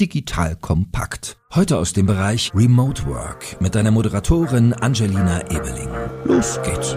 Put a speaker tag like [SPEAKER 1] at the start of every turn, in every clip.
[SPEAKER 1] Digital kompakt. Heute aus dem Bereich Remote Work mit deiner Moderatorin Angelina Ebeling. Los geht's.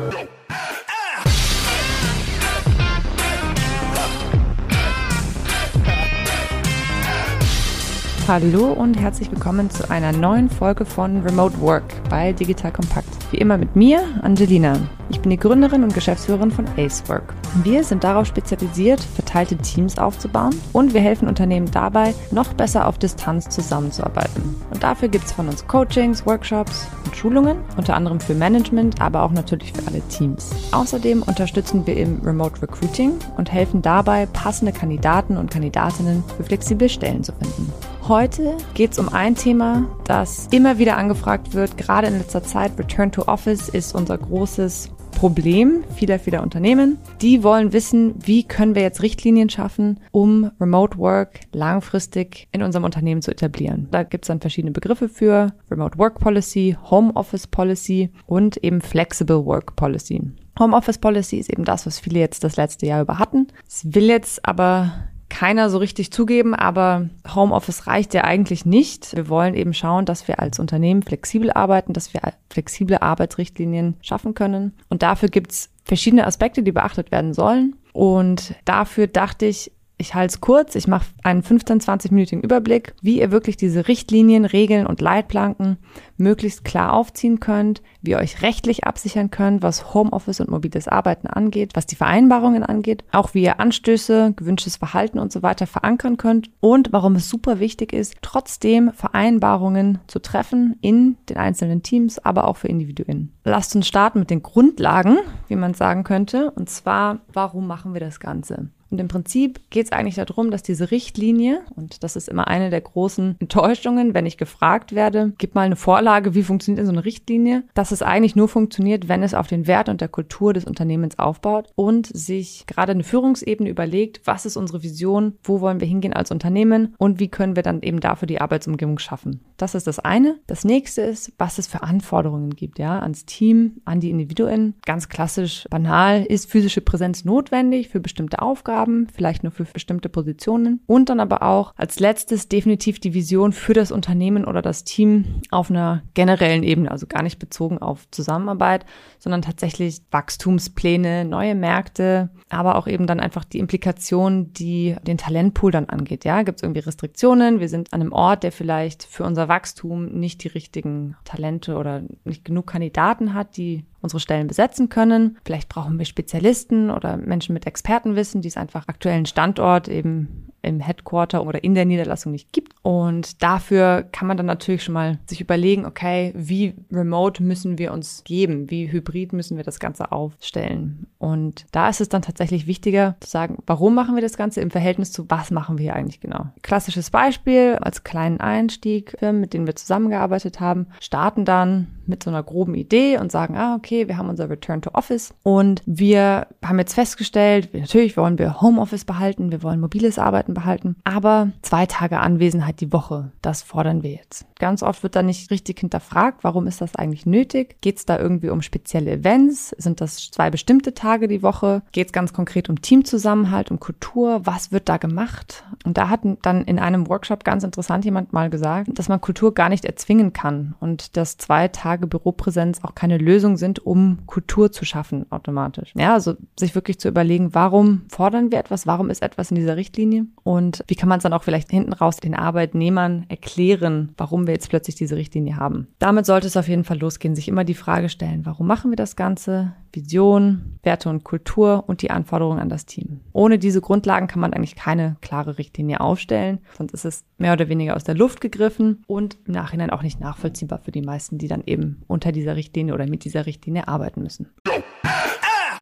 [SPEAKER 2] Hallo und herzlich willkommen zu einer neuen Folge von Remote Work bei Digital Kompakt. Wie immer mit mir, Angelina. Ich bin die Gründerin und Geschäftsführerin von Acework. Wir sind darauf spezialisiert, verteilte Teams aufzubauen und wir helfen Unternehmen dabei, noch besser auf Distanz zusammenzuarbeiten. Und dafür gibt es von uns Coachings, Workshops und Schulungen, unter anderem für Management, aber auch natürlich für alle Teams. Außerdem unterstützen wir im Remote Recruiting und helfen dabei, passende Kandidaten und Kandidatinnen für flexible Stellen zu finden. Heute geht es um ein Thema, das immer wieder angefragt wird, gerade in letzter Zeit. Return to Office ist unser großes Problem vieler, vieler Unternehmen. Die wollen wissen, wie können wir jetzt Richtlinien schaffen, um Remote Work langfristig in unserem Unternehmen zu etablieren. Da gibt es dann verschiedene Begriffe für Remote Work Policy, Home Office Policy und eben Flexible Work Policy. Home Office Policy ist eben das, was viele jetzt das letzte Jahr über hatten. Es will jetzt aber keiner so richtig zugeben, aber Homeoffice reicht ja eigentlich nicht. Wir wollen eben schauen, dass wir als Unternehmen flexibel arbeiten, dass wir flexible Arbeitsrichtlinien schaffen können. Und dafür gibt's verschiedene Aspekte, die beachtet werden sollen. Und dafür dachte ich, ich halte es kurz, ich mache einen 15-, 20-minütigen Überblick, wie ihr wirklich diese Richtlinien, Regeln und Leitplanken möglichst klar aufziehen könnt, wie ihr euch rechtlich absichern könnt, was Homeoffice und mobiles Arbeiten angeht, was die Vereinbarungen angeht, auch wie ihr Anstöße, gewünschtes Verhalten und so weiter verankern könnt und warum es super wichtig ist, trotzdem Vereinbarungen zu treffen in den einzelnen Teams, aber auch für Individuen. Lasst uns starten mit den Grundlagen, wie man sagen könnte, und zwar, warum machen wir das Ganze? Und im Prinzip geht es eigentlich darum, dass diese Richtlinie, und das ist immer eine der großen Enttäuschungen, wenn ich gefragt werde, gib mal eine Vorlage, wie funktioniert denn so eine Richtlinie, dass es eigentlich nur funktioniert, wenn es auf den Wert und der Kultur des Unternehmens aufbaut und sich gerade eine Führungsebene überlegt, was ist unsere Vision, wo wollen wir hingehen als Unternehmen und wie können wir dann eben dafür die Arbeitsumgebung schaffen. Das ist das eine. Das nächste ist, was es für Anforderungen gibt, ja, ans Team, an die Individuen. Ganz klassisch, banal, ist physische Präsenz notwendig für bestimmte Aufgaben? Aufgaben, vielleicht nur für bestimmte Positionen. Und dann aber auch als letztes definitiv die Vision für das Unternehmen oder das Team auf einer generellen Ebene, also gar nicht bezogen auf Zusammenarbeit, sondern tatsächlich Wachstumspläne, neue Märkte, aber auch eben dann einfach die Implikation, die den Talentpool dann angeht. Ja, gibt es irgendwie Restriktionen? Wir sind an einem Ort, der vielleicht für unser Wachstum nicht die richtigen Talente oder nicht genug Kandidaten hat, die unsere Stellen besetzen können. Vielleicht brauchen wir Spezialisten oder Menschen mit Expertenwissen, die es einfach aktuellen Standort eben im Headquarter oder in der Niederlassung nicht gibt. Und dafür kann man dann natürlich schon mal sich überlegen, okay, wie remote müssen wir uns geben? Wie hybrid müssen wir das Ganze aufstellen? Und da ist es dann tatsächlich wichtiger zu sagen, warum machen wir das Ganze im Verhältnis zu was machen wir eigentlich genau? Klassisches Beispiel als kleinen Einstieg, Firmen, mit denen wir zusammengearbeitet haben, starten dann mit so einer groben Idee und sagen, ah, okay, wir haben unser Return to Office und wir haben jetzt festgestellt, natürlich wollen wir Homeoffice behalten, wir wollen mobiles Arbeiten behalten. Aber zwei Tage Anwesenheit die Woche, das fordern wir jetzt. Ganz oft wird da nicht richtig hinterfragt, warum ist das eigentlich nötig? Geht es da irgendwie um spezielle Events? Sind das zwei bestimmte Tage die Woche? Geht es ganz konkret um Teamzusammenhalt, um Kultur? Was wird da gemacht? Und da hat dann in einem Workshop ganz interessant jemand mal gesagt, dass man Kultur gar nicht erzwingen kann und dass zwei Tage Büropräsenz auch keine Lösung sind, um Kultur zu schaffen automatisch. Ja, also sich wirklich zu überlegen, warum fordern wir etwas? Warum ist etwas in dieser Richtlinie? Und wie kann man es dann auch vielleicht hinten raus den Arbeitnehmern erklären, warum wir jetzt plötzlich diese Richtlinie haben? Damit sollte es auf jeden Fall losgehen, sich immer die Frage stellen, warum machen wir das Ganze? Vision, Werte und Kultur und die Anforderungen an das Team. Ohne diese Grundlagen kann man eigentlich keine klare Richtlinie aufstellen, sonst ist es mehr oder weniger aus der Luft gegriffen und im Nachhinein auch nicht nachvollziehbar für die meisten, die dann eben unter dieser Richtlinie oder mit dieser Richtlinie arbeiten müssen.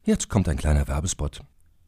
[SPEAKER 1] Jetzt kommt ein kleiner Werbespot.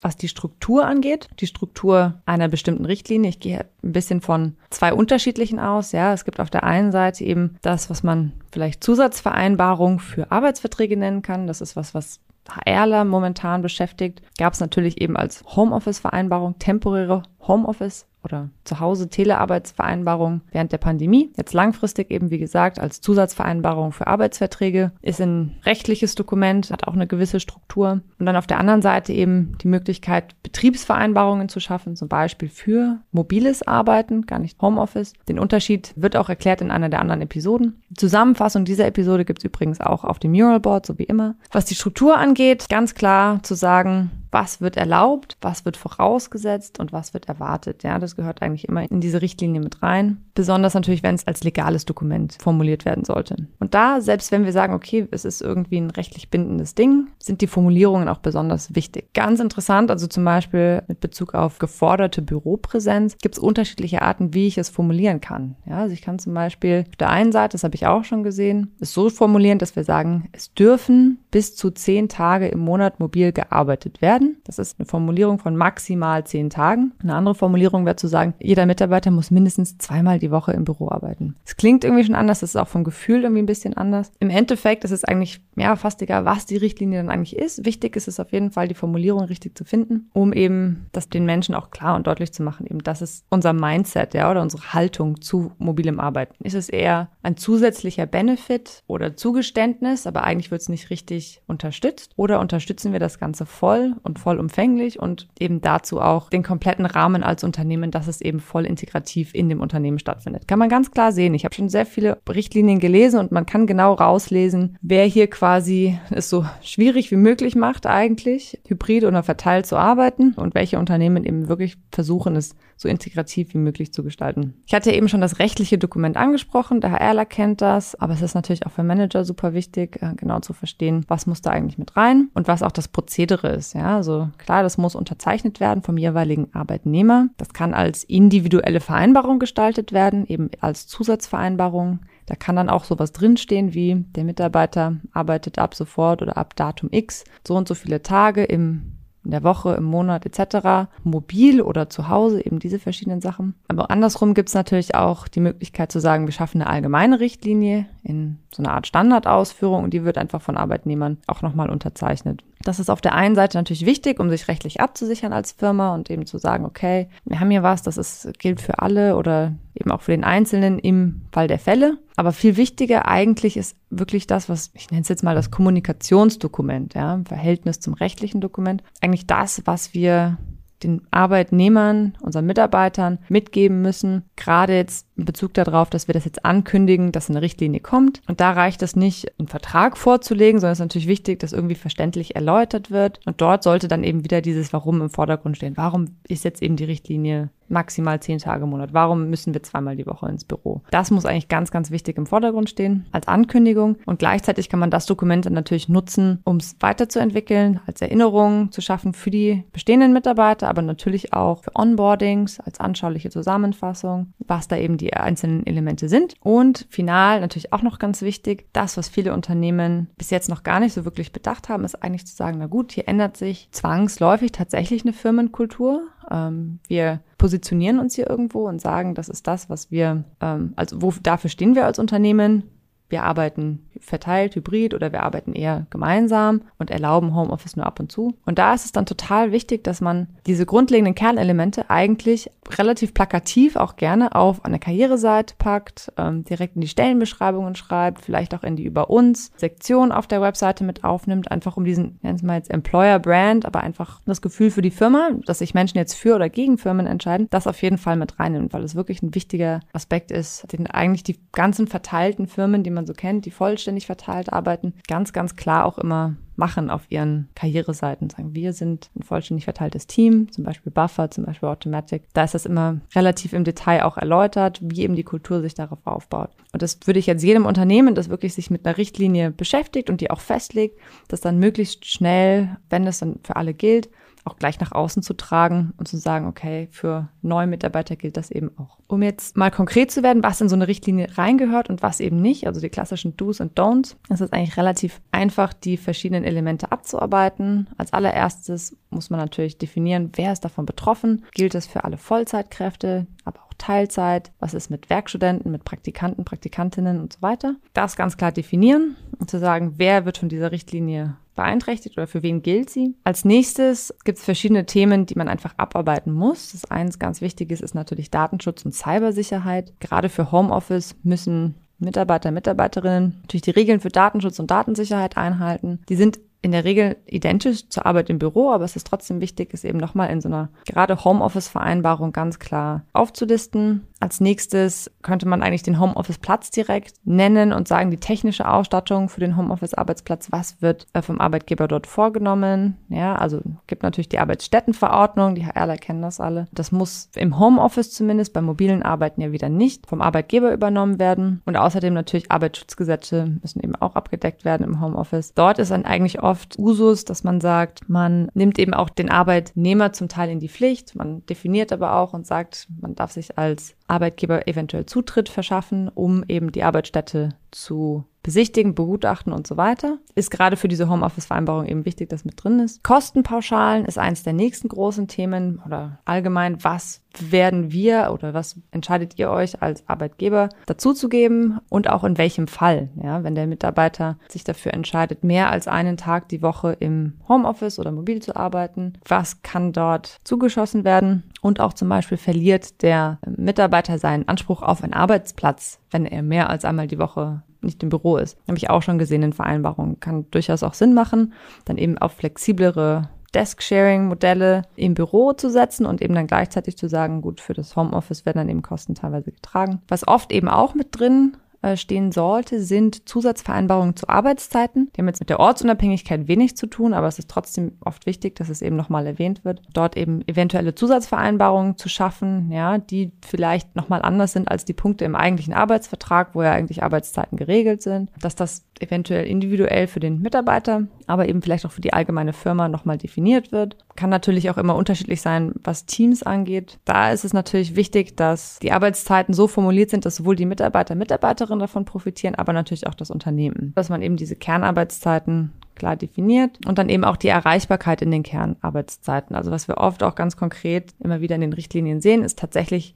[SPEAKER 2] Was die Struktur angeht, die Struktur einer bestimmten Richtlinie, ich gehe ein bisschen von zwei unterschiedlichen aus. Ja, es gibt auf der einen Seite eben das, was man vielleicht Zusatzvereinbarung für Arbeitsverträge nennen kann. Das ist was, was HRler momentan beschäftigt. Gab es natürlich eben als Homeoffice-Vereinbarung temporäre Homeoffice oder zu Hause Telearbeitsvereinbarung während der Pandemie. Jetzt langfristig eben, wie gesagt, als Zusatzvereinbarung für Arbeitsverträge ist ein rechtliches Dokument, hat auch eine gewisse Struktur. Und dann auf der anderen Seite eben die Möglichkeit, Betriebsvereinbarungen zu schaffen, zum Beispiel für mobiles Arbeiten, gar nicht Homeoffice. Den Unterschied wird auch erklärt in einer der anderen Episoden. Zusammenfassung dieser Episode gibt es übrigens auch auf dem Muralboard, so wie immer. Was die Struktur angeht, ganz klar zu sagen, was wird erlaubt, was wird vorausgesetzt und was wird erwartet. Ja, das gehört eigentlich immer in diese Richtlinie mit rein. Besonders natürlich, wenn es als legales Dokument formuliert werden sollte. Und da, selbst wenn wir sagen, okay, es ist irgendwie ein rechtlich bindendes Ding, sind die Formulierungen auch besonders wichtig. Ganz interessant, also zum Beispiel mit Bezug auf geforderte Büropräsenz, gibt es unterschiedliche Arten, wie ich es formulieren kann. Ja, also ich kann zum Beispiel auf der einen Seite, das habe ich auch schon gesehen, es so formulieren, dass wir sagen, es dürfen bis zu zehn Tage im Monat mobil gearbeitet werden werden. Das ist eine Formulierung von maximal zehn Tagen. Eine andere Formulierung wäre zu sagen, jeder Mitarbeiter muss mindestens zweimal die Woche im Büro arbeiten. Es klingt irgendwie schon anders, das ist auch vom Gefühl irgendwie ein bisschen anders. Im Endeffekt ist es eigentlich ja, fast egal, was die Richtlinie dann eigentlich ist. Wichtig ist es auf jeden Fall, die Formulierung richtig zu finden, um eben das den Menschen auch klar und deutlich zu machen, eben das ist unser Mindset, ja, oder unsere Haltung zu mobilem Arbeiten. Ist es eher ein zusätzlicher Benefit oder Zugeständnis, aber eigentlich wird es nicht richtig unterstützt? Oder unterstützen wir das Ganze voll und vollumfänglich und eben dazu auch den kompletten Rahmen als Unternehmen, dass es eben voll integrativ in dem Unternehmen stattfindet. Kann man ganz klar sehen. Ich habe schon sehr viele Richtlinien gelesen und man kann genau rauslesen, wer hier quasi es so schwierig wie möglich macht eigentlich, hybrid oder verteilt zu arbeiten und welche Unternehmen eben wirklich versuchen, es so integrativ wie möglich zu gestalten. Ich hatte eben schon das rechtliche Dokument angesprochen, der HRler kennt das, aber es ist natürlich auch für Manager super wichtig, äh, genau zu verstehen, was muss da eigentlich mit rein und was auch das Prozedere ist. Ja, also klar, das muss unterzeichnet werden vom jeweiligen Arbeitnehmer. Das kann als individuelle Vereinbarung gestaltet werden, eben als Zusatzvereinbarung. Da kann dann auch sowas drinstehen wie der Mitarbeiter arbeitet ab sofort oder ab Datum X so und so viele Tage im in der Woche, im Monat etc. Mobil oder zu Hause, eben diese verschiedenen Sachen. Aber andersrum gibt es natürlich auch die Möglichkeit zu sagen, wir schaffen eine allgemeine Richtlinie in so einer Art Standardausführung und die wird einfach von Arbeitnehmern auch nochmal unterzeichnet. Das ist auf der einen Seite natürlich wichtig, um sich rechtlich abzusichern als Firma und eben zu sagen, okay, wir haben hier was, das ist, gilt für alle oder eben auch für den Einzelnen im Fall der Fälle. Aber viel wichtiger eigentlich ist wirklich das, was ich nenne es jetzt mal das Kommunikationsdokument, ja, im Verhältnis zum rechtlichen Dokument. Eigentlich das, was wir den Arbeitnehmern, unseren Mitarbeitern mitgeben müssen, gerade jetzt Bezug darauf, dass wir das jetzt ankündigen, dass eine Richtlinie kommt. Und da reicht es nicht, einen Vertrag vorzulegen, sondern es ist natürlich wichtig, dass irgendwie verständlich erläutert wird. Und dort sollte dann eben wieder dieses Warum im Vordergrund stehen. Warum ist jetzt eben die Richtlinie maximal zehn Tage im Monat? Warum müssen wir zweimal die Woche ins Büro? Das muss eigentlich ganz, ganz wichtig im Vordergrund stehen als Ankündigung. Und gleichzeitig kann man das Dokument dann natürlich nutzen, um es weiterzuentwickeln, als Erinnerung zu schaffen für die bestehenden Mitarbeiter, aber natürlich auch für Onboardings, als anschauliche Zusammenfassung, was da eben die einzelnen Elemente sind. Und final natürlich auch noch ganz wichtig, das, was viele Unternehmen bis jetzt noch gar nicht so wirklich bedacht haben, ist eigentlich zu sagen, na gut, hier ändert sich zwangsläufig tatsächlich eine Firmenkultur. Ähm, wir positionieren uns hier irgendwo und sagen, das ist das, was wir, ähm, also wo, dafür stehen wir als Unternehmen. Wir arbeiten verteilt, hybrid oder wir arbeiten eher gemeinsam und erlauben Homeoffice nur ab und zu. Und da ist es dann total wichtig, dass man diese grundlegenden Kernelemente eigentlich relativ plakativ auch gerne auf eine Karriereseite packt, ähm, direkt in die Stellenbeschreibungen schreibt, vielleicht auch in die Über uns Sektion auf der Webseite mit aufnimmt, einfach um diesen, nennen wir mal jetzt Employer Brand, aber einfach das Gefühl für die Firma, dass sich Menschen jetzt für oder gegen Firmen entscheiden, das auf jeden Fall mit reinnimmt, weil es wirklich ein wichtiger Aspekt ist, den eigentlich die ganzen verteilten Firmen, die man man so kennt, die vollständig verteilt arbeiten, ganz, ganz klar auch immer machen auf ihren Karriereseiten. Sagen, wir sind ein vollständig verteiltes Team, zum Beispiel Buffer, zum Beispiel Automatic. Da ist das immer relativ im Detail auch erläutert, wie eben die Kultur sich darauf aufbaut. Und das würde ich jetzt jedem Unternehmen, das wirklich sich mit einer Richtlinie beschäftigt und die auch festlegt, das dann möglichst schnell, wenn es dann für alle gilt, auch gleich nach außen zu tragen und zu sagen, okay, für neue Mitarbeiter gilt das eben auch. Um jetzt mal konkret zu werden, was in so eine Richtlinie reingehört und was eben nicht, also die klassischen Do's und Don'ts, ist es eigentlich relativ einfach, die verschiedenen Elemente abzuarbeiten. Als allererstes muss man natürlich definieren, wer ist davon betroffen. Gilt das für alle Vollzeitkräfte, aber auch Teilzeit? Was ist mit Werkstudenten, mit Praktikanten, Praktikantinnen und so weiter? Das ganz klar definieren und zu sagen, wer wird von dieser Richtlinie beeinträchtigt oder für wen gilt sie. Als nächstes gibt es verschiedene Themen, die man einfach abarbeiten muss. Das eins ganz wichtiges ist natürlich Datenschutz und Cybersicherheit. Gerade für Homeoffice müssen Mitarbeiter, Mitarbeiterinnen natürlich die Regeln für Datenschutz und Datensicherheit einhalten. Die sind in der Regel identisch zur Arbeit im Büro, aber es ist trotzdem wichtig, es eben nochmal in so einer gerade Homeoffice-Vereinbarung ganz klar aufzulisten. Als nächstes könnte man eigentlich den Homeoffice-Platz direkt nennen und sagen, die technische Ausstattung für den Homeoffice-Arbeitsplatz, was wird äh, vom Arbeitgeber dort vorgenommen. Ja, also gibt natürlich die Arbeitsstättenverordnung, die HRler kennen das alle. Das muss im Homeoffice zumindest, bei mobilen Arbeiten ja wieder nicht, vom Arbeitgeber übernommen werden. Und außerdem natürlich Arbeitsschutzgesetze müssen eben auch abgedeckt werden im Homeoffice. Dort ist dann eigentlich oft Usus, dass man sagt, man nimmt eben auch den Arbeitnehmer zum Teil in die Pflicht. Man definiert aber auch und sagt, man darf sich als Arbeitgeber eventuell Zutritt verschaffen, um eben die Arbeitsstätte zu besichtigen, begutachten und so weiter. Ist gerade für diese Homeoffice-Vereinbarung eben wichtig, dass mit drin ist. Kostenpauschalen ist eines der nächsten großen Themen oder allgemein, was werden wir oder was entscheidet ihr euch als Arbeitgeber dazuzugeben und auch in welchem Fall? Ja, wenn der Mitarbeiter sich dafür entscheidet, mehr als einen Tag die Woche im Homeoffice oder mobil zu arbeiten, was kann dort zugeschossen werden? Und auch zum Beispiel verliert der Mitarbeiter seinen Anspruch auf einen Arbeitsplatz, wenn er mehr als einmal die Woche nicht im Büro ist. Habe ich auch schon gesehen in Vereinbarungen. Kann durchaus auch Sinn machen, dann eben auf flexiblere Desk-Sharing-Modelle im Büro zu setzen und eben dann gleichzeitig zu sagen, gut, für das Homeoffice werden dann eben Kosten teilweise getragen. Was oft eben auch mit drin stehen sollte, sind Zusatzvereinbarungen zu Arbeitszeiten. Die haben jetzt mit der Ortsunabhängigkeit wenig zu tun, aber es ist trotzdem oft wichtig, dass es eben nochmal erwähnt wird. Dort eben eventuelle Zusatzvereinbarungen zu schaffen, ja, die vielleicht nochmal anders sind als die Punkte im eigentlichen Arbeitsvertrag, wo ja eigentlich Arbeitszeiten geregelt sind. Dass das eventuell individuell für den Mitarbeiter, aber eben vielleicht auch für die allgemeine Firma nochmal definiert wird. Kann natürlich auch immer unterschiedlich sein, was Teams angeht. Da ist es natürlich wichtig, dass die Arbeitszeiten so formuliert sind, dass sowohl die Mitarbeiter, Mitarbeiterinnen davon profitieren, aber natürlich auch das Unternehmen. Dass man eben diese Kernarbeitszeiten klar definiert und dann eben auch die Erreichbarkeit in den Kernarbeitszeiten. Also was wir oft auch ganz konkret immer wieder in den Richtlinien sehen, ist tatsächlich,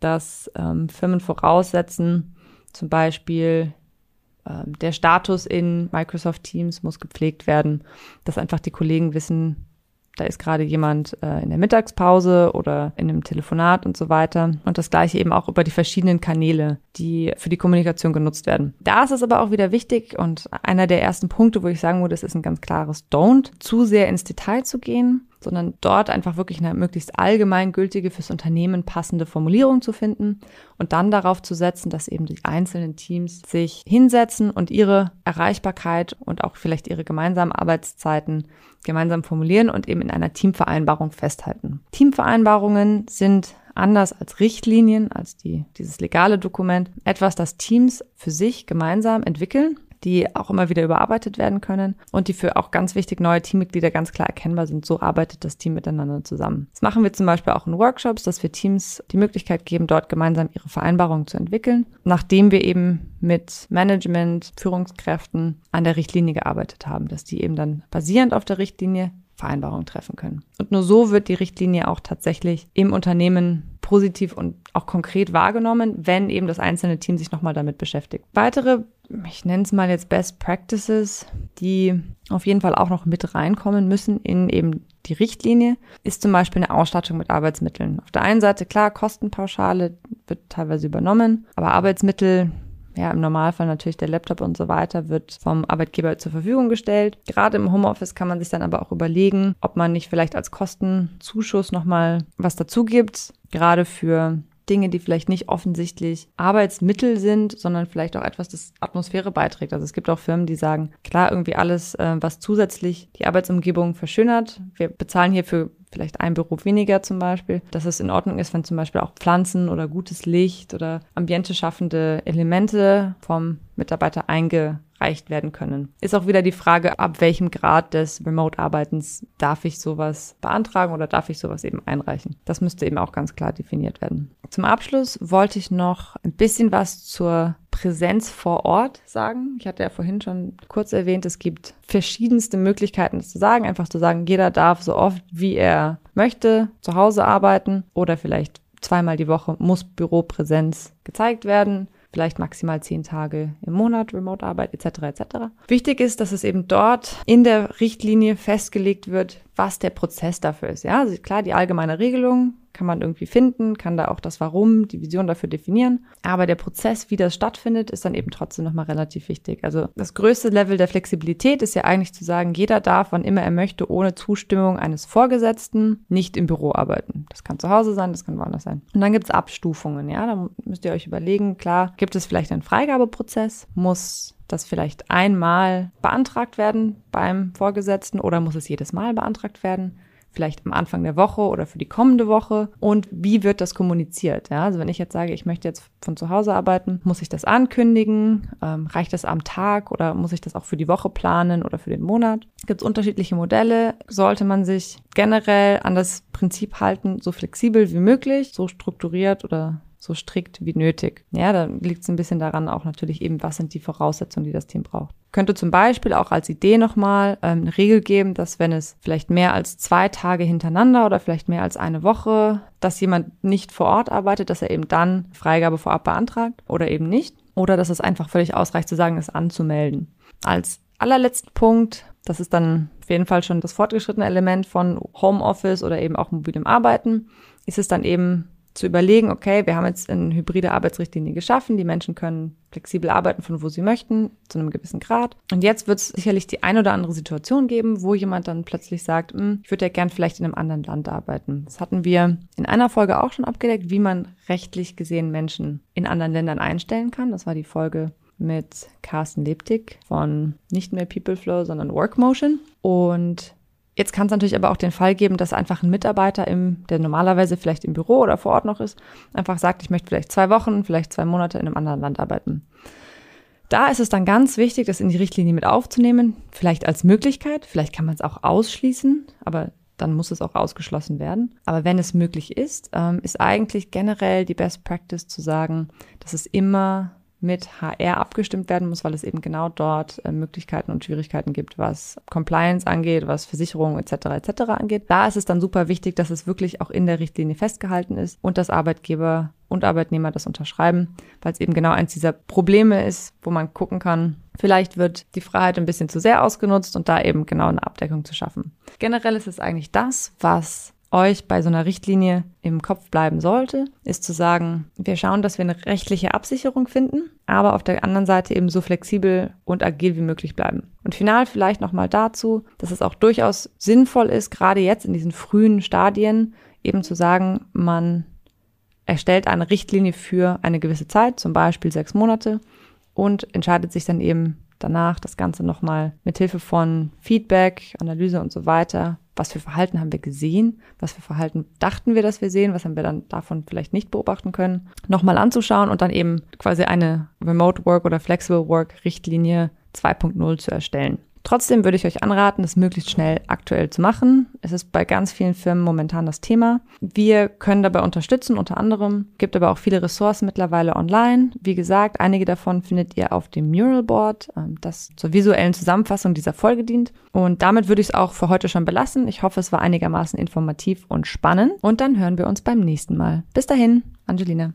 [SPEAKER 2] dass ähm, Firmen voraussetzen, zum Beispiel der Status in Microsoft Teams muss gepflegt werden, dass einfach die Kollegen wissen, da ist gerade jemand äh, in der Mittagspause oder in einem Telefonat und so weiter. Und das gleiche eben auch über die verschiedenen Kanäle, die für die Kommunikation genutzt werden. Da ist es aber auch wieder wichtig und einer der ersten Punkte, wo ich sagen würde, das ist ein ganz klares Don't, zu sehr ins Detail zu gehen sondern dort einfach wirklich eine möglichst allgemeingültige fürs Unternehmen passende Formulierung zu finden und dann darauf zu setzen, dass eben die einzelnen Teams sich hinsetzen und ihre Erreichbarkeit und auch vielleicht ihre gemeinsamen Arbeitszeiten gemeinsam formulieren und eben in einer Teamvereinbarung festhalten. Teamvereinbarungen sind anders als Richtlinien, als die, dieses legale Dokument, etwas, das Teams für sich gemeinsam entwickeln die auch immer wieder überarbeitet werden können und die für auch ganz wichtig neue Teammitglieder ganz klar erkennbar sind. So arbeitet das Team miteinander zusammen. Das machen wir zum Beispiel auch in Workshops, dass wir Teams die Möglichkeit geben, dort gemeinsam ihre Vereinbarungen zu entwickeln, nachdem wir eben mit Management, Führungskräften an der Richtlinie gearbeitet haben, dass die eben dann basierend auf der Richtlinie Vereinbarungen treffen können. Und nur so wird die Richtlinie auch tatsächlich im Unternehmen positiv und auch konkret wahrgenommen, wenn eben das einzelne Team sich nochmal damit beschäftigt. Weitere, ich nenne es mal jetzt Best Practices, die auf jeden Fall auch noch mit reinkommen müssen in eben die Richtlinie, ist zum Beispiel eine Ausstattung mit Arbeitsmitteln. Auf der einen Seite, klar, Kostenpauschale wird teilweise übernommen, aber Arbeitsmittel ja, im Normalfall natürlich der Laptop und so weiter wird vom Arbeitgeber zur Verfügung gestellt. Gerade im Homeoffice kann man sich dann aber auch überlegen, ob man nicht vielleicht als Kostenzuschuss nochmal was dazu gibt, gerade für Dinge, die vielleicht nicht offensichtlich Arbeitsmittel sind, sondern vielleicht auch etwas, das Atmosphäre beiträgt. Also es gibt auch Firmen, die sagen, klar, irgendwie alles, äh, was zusätzlich die Arbeitsumgebung verschönert. Wir bezahlen hierfür vielleicht ein Büro weniger zum Beispiel, dass es in Ordnung ist, wenn zum Beispiel auch Pflanzen oder gutes Licht oder ambiente schaffende Elemente vom Mitarbeiter eingereicht werden können. Ist auch wieder die Frage, ab welchem Grad des Remote-Arbeitens darf ich sowas beantragen oder darf ich sowas eben einreichen. Das müsste eben auch ganz klar definiert werden. Zum Abschluss wollte ich noch ein bisschen was zur Präsenz vor Ort sagen. Ich hatte ja vorhin schon kurz erwähnt, es gibt verschiedenste Möglichkeiten, das zu sagen. Einfach zu sagen, jeder darf so oft, wie er möchte, zu Hause arbeiten oder vielleicht zweimal die Woche muss Büropräsenz gezeigt werden vielleicht maximal zehn Tage im Monat Remote-Arbeit etc. etc. Wichtig ist, dass es eben dort in der Richtlinie festgelegt wird, was der Prozess dafür ist. Ja, also klar, die allgemeine Regelung kann man irgendwie finden, kann da auch das Warum, die Vision dafür definieren. Aber der Prozess, wie das stattfindet, ist dann eben trotzdem nochmal relativ wichtig. Also das größte Level der Flexibilität ist ja eigentlich zu sagen, jeder darf, wann immer er möchte, ohne Zustimmung eines Vorgesetzten nicht im Büro arbeiten. Das kann zu Hause sein, das kann woanders sein. Und dann gibt es Abstufungen, ja. Da müsst ihr euch überlegen, klar, gibt es vielleicht einen Freigabeprozess? Muss das vielleicht einmal beantragt werden beim Vorgesetzten oder muss es jedes Mal beantragt werden? Vielleicht am Anfang der Woche oder für die kommende Woche und wie wird das kommuniziert? Ja, also wenn ich jetzt sage, ich möchte jetzt von zu Hause arbeiten, muss ich das ankündigen? Ähm, reicht das am Tag oder muss ich das auch für die Woche planen oder für den Monat? Gibt es unterschiedliche Modelle? Sollte man sich generell an das Prinzip halten, so flexibel wie möglich, so strukturiert oder so strikt wie nötig. Ja, da liegt es ein bisschen daran auch natürlich eben, was sind die Voraussetzungen, die das Team braucht. Könnte zum Beispiel auch als Idee nochmal ähm, eine Regel geben, dass wenn es vielleicht mehr als zwei Tage hintereinander oder vielleicht mehr als eine Woche, dass jemand nicht vor Ort arbeitet, dass er eben dann Freigabe vorab beantragt oder eben nicht. Oder dass es einfach völlig ausreicht zu sagen, es anzumelden. Als allerletzten Punkt, das ist dann auf jeden Fall schon das fortgeschrittene Element von Homeoffice oder eben auch mobilem Arbeiten, ist es dann eben zu überlegen, okay, wir haben jetzt eine hybride Arbeitsrichtlinie geschaffen, die Menschen können flexibel arbeiten, von wo sie möchten, zu einem gewissen Grad. Und jetzt wird es sicherlich die ein oder andere Situation geben, wo jemand dann plötzlich sagt, hm, ich würde ja gern vielleicht in einem anderen Land arbeiten. Das hatten wir in einer Folge auch schon abgedeckt, wie man rechtlich gesehen Menschen in anderen Ländern einstellen kann. Das war die Folge mit Carsten Lebtig von nicht mehr Peopleflow, sondern Workmotion. Und Jetzt kann es natürlich aber auch den Fall geben, dass einfach ein Mitarbeiter, im, der normalerweise vielleicht im Büro oder vor Ort noch ist, einfach sagt, ich möchte vielleicht zwei Wochen, vielleicht zwei Monate in einem anderen Land arbeiten. Da ist es dann ganz wichtig, das in die Richtlinie mit aufzunehmen, vielleicht als Möglichkeit, vielleicht kann man es auch ausschließen, aber dann muss es auch ausgeschlossen werden. Aber wenn es möglich ist, ähm, ist eigentlich generell die Best Practice zu sagen, dass es immer mit HR abgestimmt werden muss, weil es eben genau dort äh, Möglichkeiten und Schwierigkeiten gibt, was Compliance angeht, was Versicherungen etc. etc. angeht. Da ist es dann super wichtig, dass es wirklich auch in der Richtlinie festgehalten ist und dass Arbeitgeber und Arbeitnehmer das unterschreiben, weil es eben genau eins dieser Probleme ist, wo man gucken kann, vielleicht wird die Freiheit ein bisschen zu sehr ausgenutzt und da eben genau eine Abdeckung zu schaffen. Generell ist es eigentlich das, was euch bei so einer Richtlinie im Kopf bleiben sollte, ist zu sagen, wir schauen, dass wir eine rechtliche Absicherung finden, aber auf der anderen Seite eben so flexibel und agil wie möglich bleiben. Und final vielleicht nochmal dazu, dass es auch durchaus sinnvoll ist, gerade jetzt in diesen frühen Stadien eben zu sagen, man erstellt eine Richtlinie für eine gewisse Zeit, zum Beispiel sechs Monate, und entscheidet sich dann eben danach das Ganze nochmal mit Hilfe von Feedback, Analyse und so weiter was für Verhalten haben wir gesehen, was für Verhalten dachten wir, dass wir sehen, was haben wir dann davon vielleicht nicht beobachten können, nochmal anzuschauen und dann eben quasi eine Remote Work oder Flexible Work Richtlinie 2.0 zu erstellen. Trotzdem würde ich euch anraten, das möglichst schnell aktuell zu machen. Es ist bei ganz vielen Firmen momentan das Thema. Wir können dabei unterstützen, unter anderem. Gibt aber auch viele Ressourcen mittlerweile online. Wie gesagt, einige davon findet ihr auf dem Mural Board, ähm, das zur visuellen Zusammenfassung dieser Folge dient. Und damit würde ich es auch für heute schon belassen. Ich hoffe, es war einigermaßen informativ und spannend. Und dann hören wir uns beim nächsten Mal. Bis dahin, Angelina.